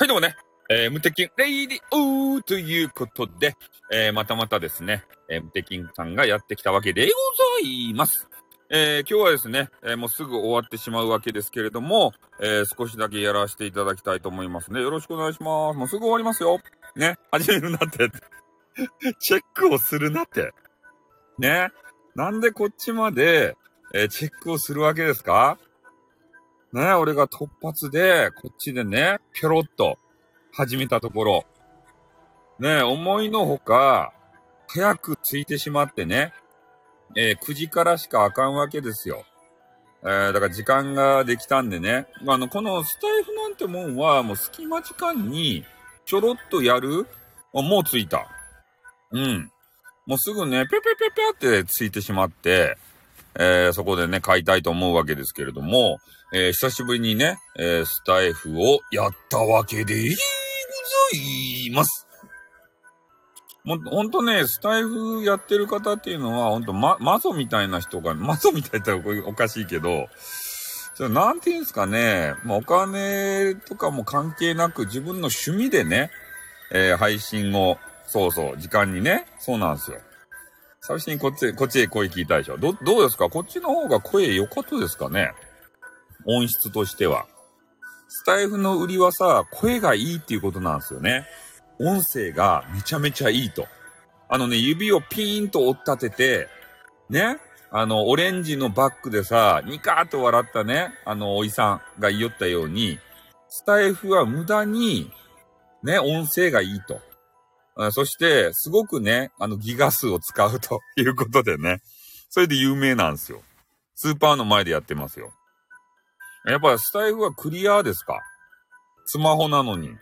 はい、どうもね、えー、無敵レイディオーということで、えー、またまたですね、えー、無敵さんがやってきたわけでございます。えー、今日はですね、えー、もうすぐ終わってしまうわけですけれども、えー、少しだけやらせていただきたいと思いますね。よろしくお願いします。もうすぐ終わりますよ。ね、始めるなって。チェックをするなって。ね。なんでこっちまで、えチェックをするわけですか？ね、俺が突発で、こっちでね、ぴょろっと始めたところ、ね、思いのほか、早く着いてしまってね、えー9時からしかあかんわけですよ。えーだから時間ができたんでね、あ、の、このスタイフなんてもんは、もう隙間時間にちょろっとやるもう着いた。うん。もうすぐね、ぴょぴょぴょぴょってついてしまって、えーそこでね、買いたいと思うわけですけれども、えー久しぶりにね、えースタイフをやったわけでございます。もほんとね、スタイフやってる方っていうのは、ほんと、ま、マゾみたいな人が、マゾみたいっておかしいけど、そなんていうんですかね、まあ、お金とかも関係なく自分の趣味でね、えー配信を、そうそう、時間にね、そうなんですよ。最初にこっち、こっちへ声聞いたでしょ。ど、どうですか？こっちの方が声良かったですかね？音質としては。スタイフの売りはさ、声がいいっていうことなんですよね。音声がめちゃめちゃいいと。あのね、指をピーンと折っ立てて、ね、あの、オレンジのバックでさ、ニカーっと笑ったね、あの、おいさんが言いよったように、スタイフは無駄に、ね、音声がいいと。あそして、すごくね、あの、ギガ数を使うということでね、それで有名なんですよ。スーパーの前でやってますよ。やっぱスタイフはクリアですか？スマホなのに。ね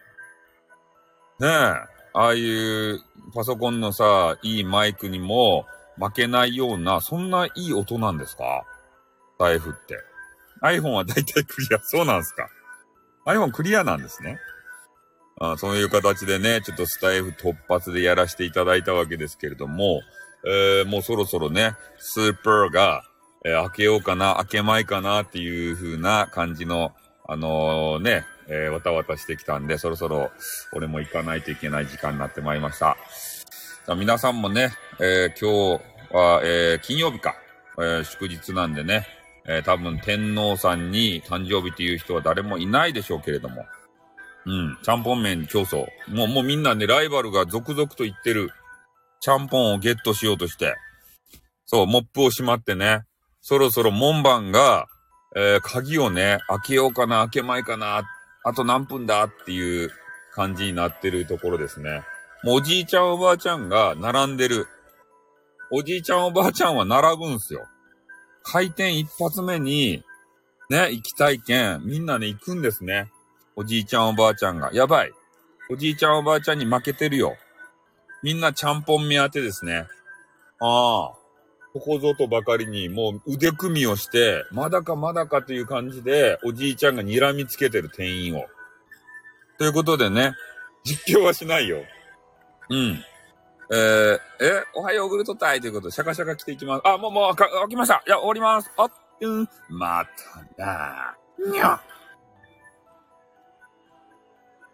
え、ああいうパソコンのさ、いいマイクにも負けないような、そんないい音なんですか？スタイフって。iPhone はだいたいクリア。そうなんですか ?iPhone クリアなんですね。あそういう形でね、ちょっとスタイフ突発でやらせていただいたわけですけれども、えーもうそろそろね、スーパーが、えー開けようかな、開けまいかなっていう風な感じの、あのーね、えわたわたしてきたんで、そろそろ俺も行かないといけない時間になってまいりました。さ皆さんもね、え今日は、え金曜日か、え祝日なんでね、え多分天皇さんに誕生日っていう人は誰もいないでしょうけれども、うん。ちゃんぽん麺競争。もう、もうみんなね、ライバルが続々と言ってる。ちゃんぽんをゲットしようとして。そう、モップをしまってね。そろそろ門番が、えー鍵をね、開けようかな、開けまいかな、あと何分だっていう感じになってるところですね。もうおじいちゃんおばあちゃんが並んでる。おじいちゃんおばあちゃんは並ぶんすよ。開店一発目に、ね、行きたいけん、みんなね、行くんですね。おじいちゃんおばあちゃんが。やばい。おじいちゃんおばあちゃんに負けてるよ。みんなちゃんぽん目当てですね。ああ。ここぞとばかりにもう腕組みをして、まだかまだかという感じで、おじいちゃんが睨みつけてる店員を。ということでね、実況はしないよ。うん。えー、え、おはヨーグルト隊ということで、シャカシャカ来ていきます。あ、もう、もう、か開きました。いや、終わります。あ、うん、またなにゃ。